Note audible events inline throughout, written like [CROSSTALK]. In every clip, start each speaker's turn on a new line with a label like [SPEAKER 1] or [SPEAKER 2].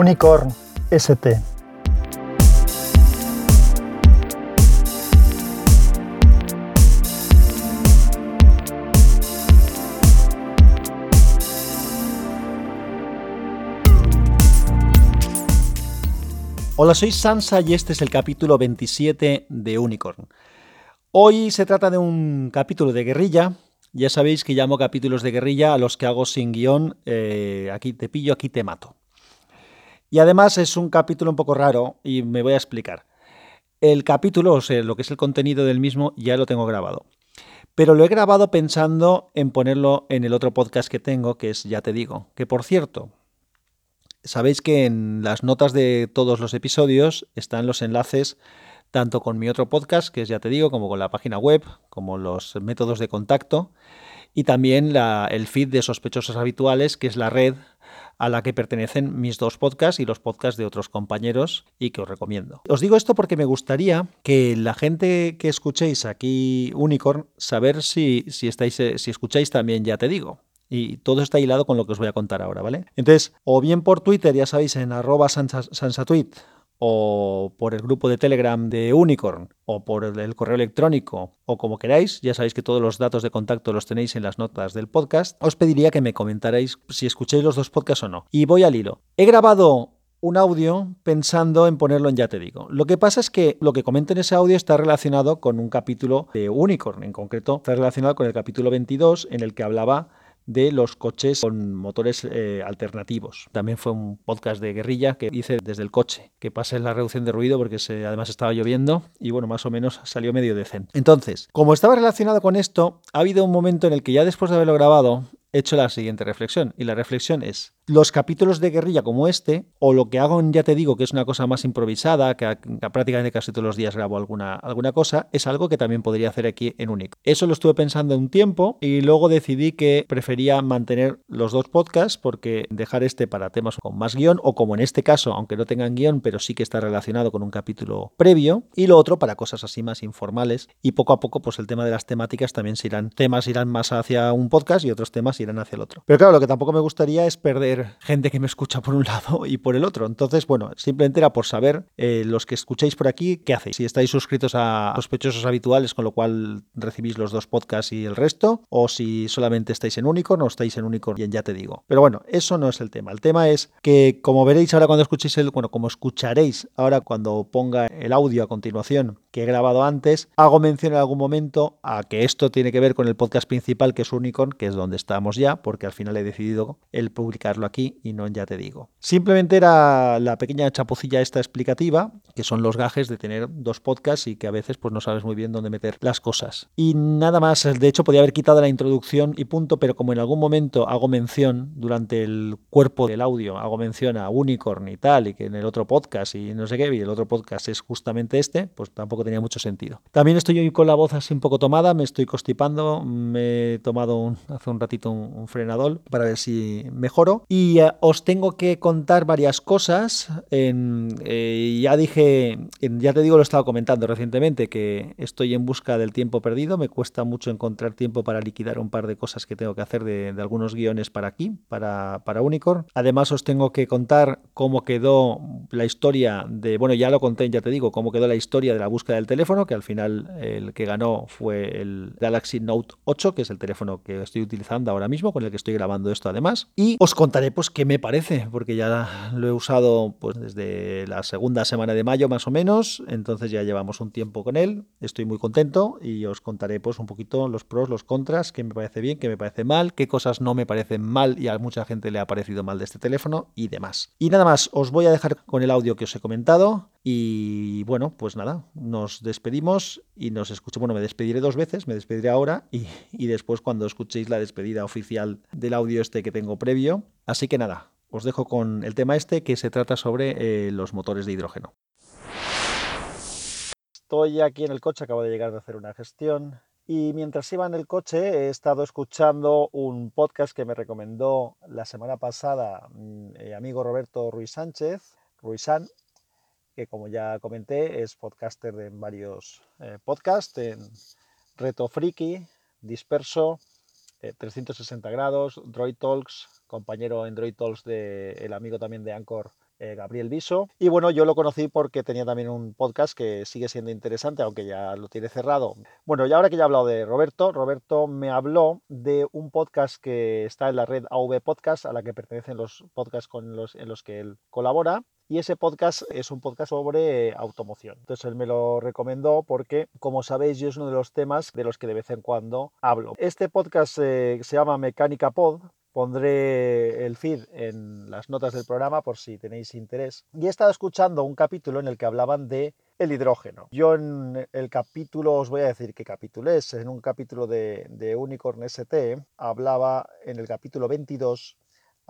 [SPEAKER 1] Unicorn ST.
[SPEAKER 2] Hola, soy Sansa y este es el capítulo 27 de Unicorn. Hoy se trata de un capítulo de guerrilla. Ya sabéis que llamo capítulos de guerrilla a los que hago sin guion. Eh, aquí te pillo, aquí te mato. Y además es un capítulo un poco raro y me voy a explicar. El capítulo, o sea, lo que es el contenido del mismo, ya lo tengo grabado. Pero lo he grabado pensando en ponerlo en el otro podcast que tengo, que es Ya te digo. Que por cierto, Sabéis que en las notas de todos los episodios están los enlaces tanto con mi otro podcast, que es ya te digo, como con la página web, como los métodos de contacto, y también el feed de sospechosos habituales, que es la red a la que pertenecen mis dos podcasts y los podcasts de otros compañeros y que os recomiendo. Os digo esto porque me gustaría que la gente que escuchéis aquí Unicorn, saber si, si, estáis, si escucháis también, ya te digo, y todo está hilado con lo que os voy a contar ahora, ¿vale? Entonces, o bien por Twitter, ya sabéis, en arroba o por el grupo de Telegram de Unicorn, o por el correo electrónico, o como queráis, ya sabéis que todos los datos de contacto los tenéis en las notas del podcast, os pediría que me comentarais si escucháis los dos podcasts o no. Y voy al hilo. He grabado un audio pensando en ponerlo en Ya Te Digo. Lo que pasa es que lo que comento en ese audio está relacionado con un capítulo de Unicorn, en concreto está relacionado con el capítulo 22 en el que hablaba de los coches con motores eh, alternativos. También fue un podcast de guerrilla que hice desde el coche, que pasé la reducción de ruido porque se, además estaba lloviendo y bueno, más o menos salió medio decente. Entonces, como estaba relacionado con esto, ha habido un momento en el que ya después de haberlo grabado, hecho la siguiente reflexión. Y la reflexión es, los capítulos de guerrilla como este, o lo que hago en Ya te digo, que es una cosa más improvisada, que, prácticamente casi todos los días grabo alguna, alguna cosa, es algo que también podría hacer aquí en Unic. Eso lo estuve pensando un tiempo y luego decidí que prefería mantener los dos podcasts porque dejar este para temas con más guion, o como en este caso, aunque no tengan guion, pero sí que está relacionado con un capítulo previo, y lo otro para cosas así más informales. Y poco a poco, pues el tema de las temáticas también se irán, temas irán más hacia un podcast y otros temas irán hacia el otro. Pero claro, lo que tampoco me gustaría es perder gente que me escucha por un [LAUGHS] lado y por el otro. Entonces, bueno, simplemente era por saber eh, los que escucháis por aquí, ¿qué hacéis? Si estáis suscritos a sospechosos habituales, con lo cual recibís los dos podcasts y el resto, o si solamente estáis en Unicorn o estáis en Unicorn, bien ya te digo. Pero bueno, eso no es el tema. El tema es que, como veréis ahora cuando escuchéis el, bueno, como escucharéis ahora cuando ponga el audio a continuación que he grabado antes, hago mención en algún momento a que esto tiene que ver con el podcast principal que es Unicorn, que es donde estamos ya, porque al final he decidido el publicarlo aquí y no Ya Te Digo. Simplemente era la pequeña chapucilla esta explicativa, que son los gajes de tener dos podcasts y que a veces pues no sabes muy bien dónde meter las cosas. Y nada más, de hecho podía haber quitado la introducción y punto, pero como en algún momento hago mención durante el cuerpo del audio, hago mención a Unicorn y tal, y que en el otro podcast y no sé qué, y el otro podcast es justamente este, pues tampoco tenía mucho sentido. También estoy hoy con la voz así un poco tomada, me estoy constipando, me he tomado hace un ratito un, frenador para ver si mejoro. Y eh, os tengo que contar varias cosas. Eh, ya dije, ya te digo, lo he estado comentando recientemente, que estoy en busca del tiempo perdido, me cuesta mucho encontrar tiempo para liquidar un par de cosas que tengo que hacer de, algunos guiones para aquí, para Unicorn. Además os tengo que contar cómo quedó la historia de, bueno, ya lo conté, ya te digo, cómo quedó la historia de la búsqueda del teléfono, que al final el que ganó fue el Galaxy Note 8, que es el teléfono que estoy utilizando ahora mismo, con el que estoy grabando esto además. Y os contaré pues qué me parece, porque ya lo he usado pues desde la segunda semana de mayo más o menos, entonces ya llevamos un tiempo con él, estoy muy contento y os contaré pues un poquito los pros, los contras, qué me parece bien, qué me parece mal, qué cosas no me parecen mal y a mucha gente le ha parecido mal de este teléfono y demás. Y nada más, os voy a dejar con el audio que os he comentado. Y bueno, pues nada, nos despedimos y nos escuchamos. Bueno, me despediré dos veces, me despediré ahora y, y, después cuando escuchéis la despedida oficial del audio este que tengo previo. Así que nada, os dejo con el tema este que se trata sobre eh, los motores de hidrógeno. Estoy aquí en el coche, acabo de llegar de hacer una gestión y mientras iba en el coche he estado escuchando un podcast que me recomendó la semana pasada mi eh, amigo Roberto Ruiz Sánchez, Ruizán, que como ya comenté es podcaster de varios eh, podcasts, en Reto Friki, Disperso, 360 eh, grados, Droid Talks, compañero en Droid Talks del amigo también de Anchor eh, Gabriel Viso. Y bueno, yo lo conocí porque tenía también un podcast que sigue siendo interesante, aunque ya lo tiene cerrado. Bueno, y ahora que ya he hablado de Roberto, Roberto me habló de un podcast que está en la red AV Podcast, a la que pertenecen los podcasts con los, en los que él colabora. Y ese podcast es un podcast sobre automoción. Entonces él me lo recomendó porque, como sabéis, yo es uno de los temas de los que de vez en cuando hablo. Este podcast eh, se llama Mecánica Pod, Pondré el feed en las notas del programa por si tenéis interés. Y he estado escuchando un capítulo en el que hablaban de el hidrógeno. Yo en el capítulo, os voy a decir qué capítulo es, en un capítulo de, de Unicorn ST, hablaba en el capítulo 22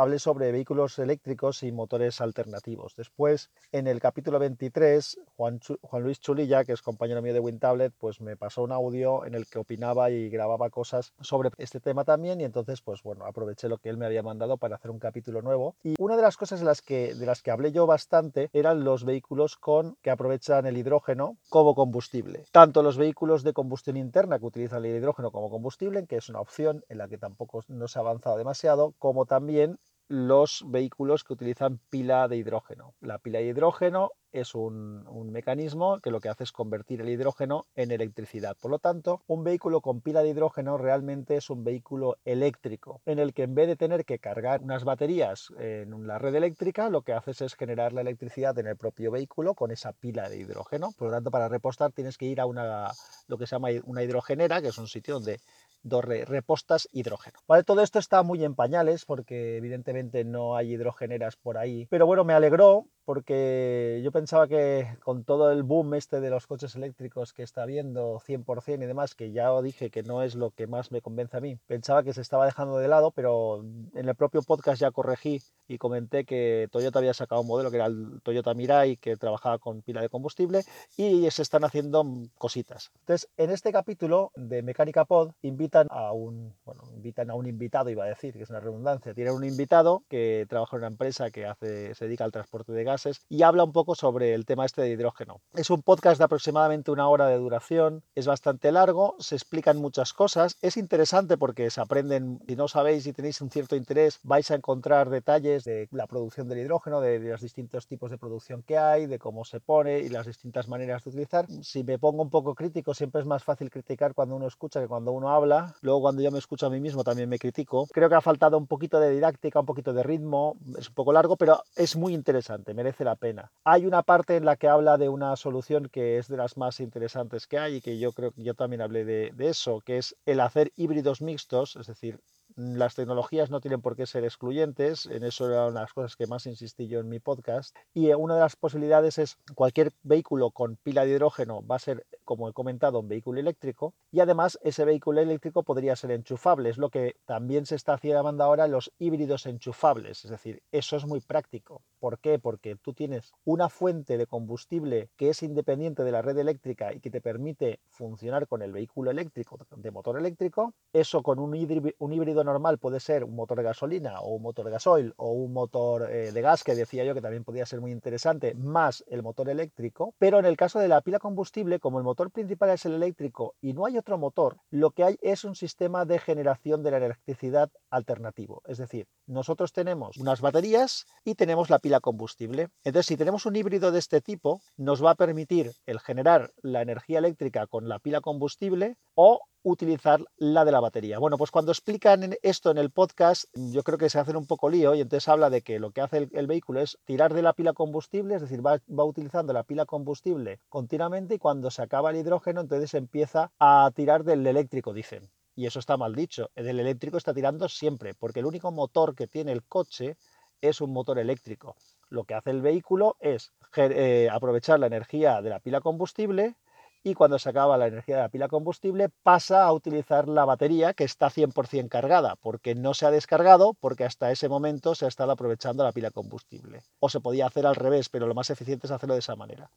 [SPEAKER 2] hablé sobre vehículos eléctricos y motores alternativos. Después, en el capítulo 23, Juan, Luis Chulilla, que es compañero mío de WinTablet, pues me pasó un audio en el que opinaba y grababa cosas sobre este tema también y entonces, pues bueno, aproveché lo que él me había mandado para hacer un capítulo nuevo. Y una de las cosas de las que, de las que hablé yo bastante eran los vehículos con que aprovechan el hidrógeno como combustible. Tanto los vehículos de combustión interna que utilizan el hidrógeno como combustible, que es una opción en la que tampoco no se ha avanzado demasiado, como también los vehículos que utilizan pila de hidrógeno. La pila de hidrógeno es un, mecanismo que lo que hace es convertir el hidrógeno en electricidad. Por lo tanto, un vehículo con pila de hidrógeno realmente es un vehículo eléctrico, en el que en vez de tener que cargar unas baterías en la red eléctrica, lo que haces es generar la electricidad en el propio vehículo con esa pila de hidrógeno. Por lo tanto, para repostar tienes que ir a una, lo que se llama una hidrogenera, que es un sitio donde dos repostas hidrógeno. Vale, todo esto está muy en pañales porque evidentemente no hay hidrogeneras por ahí, pero bueno, me alegró porque yo pensaba que con todo el boom este de los coches eléctricos que está habiendo 100% y demás, que ya dije que no es lo que más me convence a mí, pensaba que se estaba dejando de lado, pero en el propio podcast ya corregí y comenté que Toyota había sacado un modelo que era el Toyota Mirai que trabajaba con pila de combustible y se están haciendo cositas. Entonces, en este capítulo de Mecánica Pod invitan a un, bueno, invitan a un invitado, iba a decir, que es una redundancia, tienen un invitado que trabaja en una empresa que hace, se dedica al transporte de gas y habla un poco sobre el tema este de hidrógeno. Es un podcast de aproximadamente una hora de duración, es bastante largo, se explican muchas cosas, es interesante porque se aprenden, si no sabéis y tenéis un cierto interés, vais a encontrar detalles de la producción del hidrógeno, de, los distintos tipos de producción que hay, de cómo se pone y las distintas maneras de utilizar. Si me pongo un poco crítico, siempre es más fácil criticar cuando uno escucha que cuando uno habla. Luego cuando yo me escucho a mí mismo también me critico. Creo que ha faltado un poquito de didáctica, un poquito de ritmo, es un poco largo, pero es muy interesante, merece la pena. Hay una parte en la que habla de una solución que es de las más interesantes que hay y que yo creo que yo también hablé de, eso, que es el hacer híbridos mixtos, es decir, las tecnologías no tienen por qué ser excluyentes, en eso era una de las cosas que más insistí yo en mi podcast, y una de las posibilidades es cualquier vehículo con pila de hidrógeno va a ser, como he comentado, un vehículo eléctrico, y además ese vehículo eléctrico podría ser enchufable, es lo que también se está llamando ahora los híbridos enchufables, es decir, eso es muy práctico. ¿Por qué? Porque tú tienes una fuente de combustible que es independiente de la red eléctrica y que te permite funcionar con el vehículo eléctrico de motor eléctrico, eso con un híbrido normal puede ser un motor de gasolina o un motor de gasoil o un motor eh, de gas, que decía yo que también podría ser muy interesante, más el motor eléctrico. Pero en el caso de la pila combustible, como el motor principal es el eléctrico y no hay otro motor, lo que hay es un sistema de generación de la electricidad alternativo. Es decir, nosotros tenemos unas baterías y tenemos la pila combustible. Entonces, si tenemos un híbrido de este tipo, nos va a permitir el generar la energía eléctrica con la pila combustible o utilizar la de la batería. Bueno, pues cuando explican esto en el podcast, yo creo que se hacen un poco lío y entonces habla de que lo que hace el, vehículo es tirar de la pila combustible, es decir, va, utilizando la pila combustible continuamente y cuando se acaba el hidrógeno, entonces empieza a tirar del eléctrico, dicen. Y eso está mal dicho. Del eléctrico está tirando siempre, porque el único motor que tiene el coche es un motor eléctrico. Lo que hace el vehículo es eh, aprovechar la energía de la pila combustible y cuando se acaba la energía de la pila combustible pasa a utilizar la batería que está 100% cargada, porque no se ha descargado, porque hasta ese momento se ha estado aprovechando la pila combustible. O se podía hacer al revés, pero lo más eficiente es hacerlo de esa manera.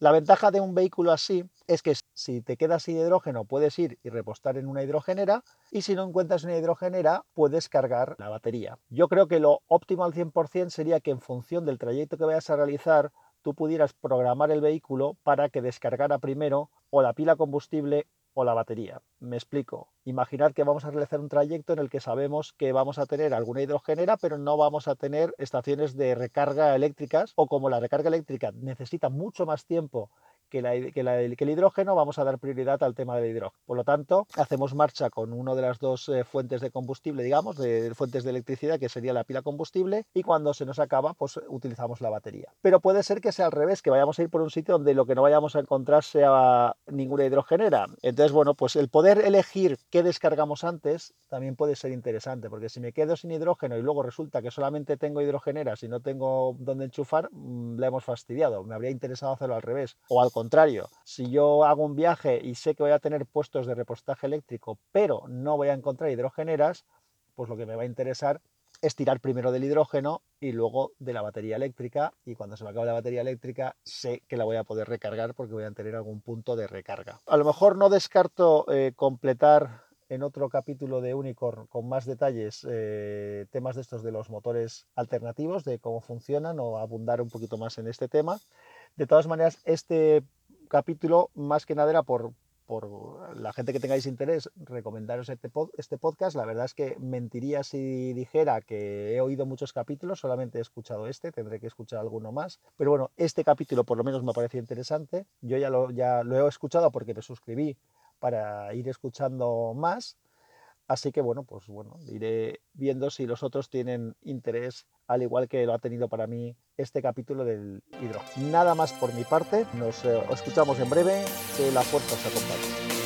[SPEAKER 2] La ventaja de un vehículo así es que si te quedas sin hidrógeno puedes ir y repostar en una hidrogenera y si no encuentras una hidrogenera puedes cargar la batería. Yo creo que lo óptimo al 100% sería que en función del trayecto que vayas a realizar tú pudieras programar el vehículo para que descargara primero o la pila combustible
[SPEAKER 1] o la batería. Me explico. Imaginad que vamos a realizar un trayecto en el que sabemos que vamos a tener alguna hidrogenera, pero no vamos a tener estaciones de recarga eléctricas o como la recarga eléctrica necesita mucho más tiempo que, el hidrógeno, vamos a dar prioridad al tema del hidrógeno. Por lo tanto, hacemos marcha con una de las dos eh, fuentes de combustible, digamos, de, fuentes de electricidad, que sería la pila combustible, y cuando se nos acaba, pues utilizamos la batería. Pero puede ser que sea al revés, que vayamos a ir por un sitio donde lo que no vayamos a encontrar sea ninguna hidrogenera. Entonces, bueno, pues el poder elegir qué descargamos antes también puede ser interesante, porque si me quedo sin hidrógeno y luego resulta que solamente tengo hidrogeneras y no tengo dónde enchufar, mm, le hemos fastidiado. Me habría interesado hacerlo al revés. O al contrario, si yo hago un viaje y sé que voy a tener puestos de repostaje eléctrico, pero no voy a encontrar hidrogeneras, pues lo que me va a interesar es tirar primero del hidrógeno y luego de la batería eléctrica y cuando se me acabe la batería eléctrica sé que la voy a poder recargar porque voy a tener algún punto de recarga. A lo mejor no descarto eh, completar en otro capítulo de Unicorn con más detalles eh, temas de estos de los motores alternativos, de cómo funcionan o abundar un poquito más en este tema. De todas maneras, este capítulo más que nada era por, por la gente que tengáis interés, recomendaros este, este podcast. La verdad es que mentiría si dijera que he oído muchos capítulos, solamente he escuchado este, tendré que escuchar alguno más. Pero bueno, este capítulo por lo menos me pareció interesante. Yo ya lo, ya lo he escuchado porque me suscribí para ir escuchando más. Así que bueno, pues bueno, iré viendo si los otros tienen interés, al igual que lo ha tenido para mí este capítulo del hidrógeno. Nada más por mi parte, nos eh, escuchamos en breve, que la fuerza os acompañe.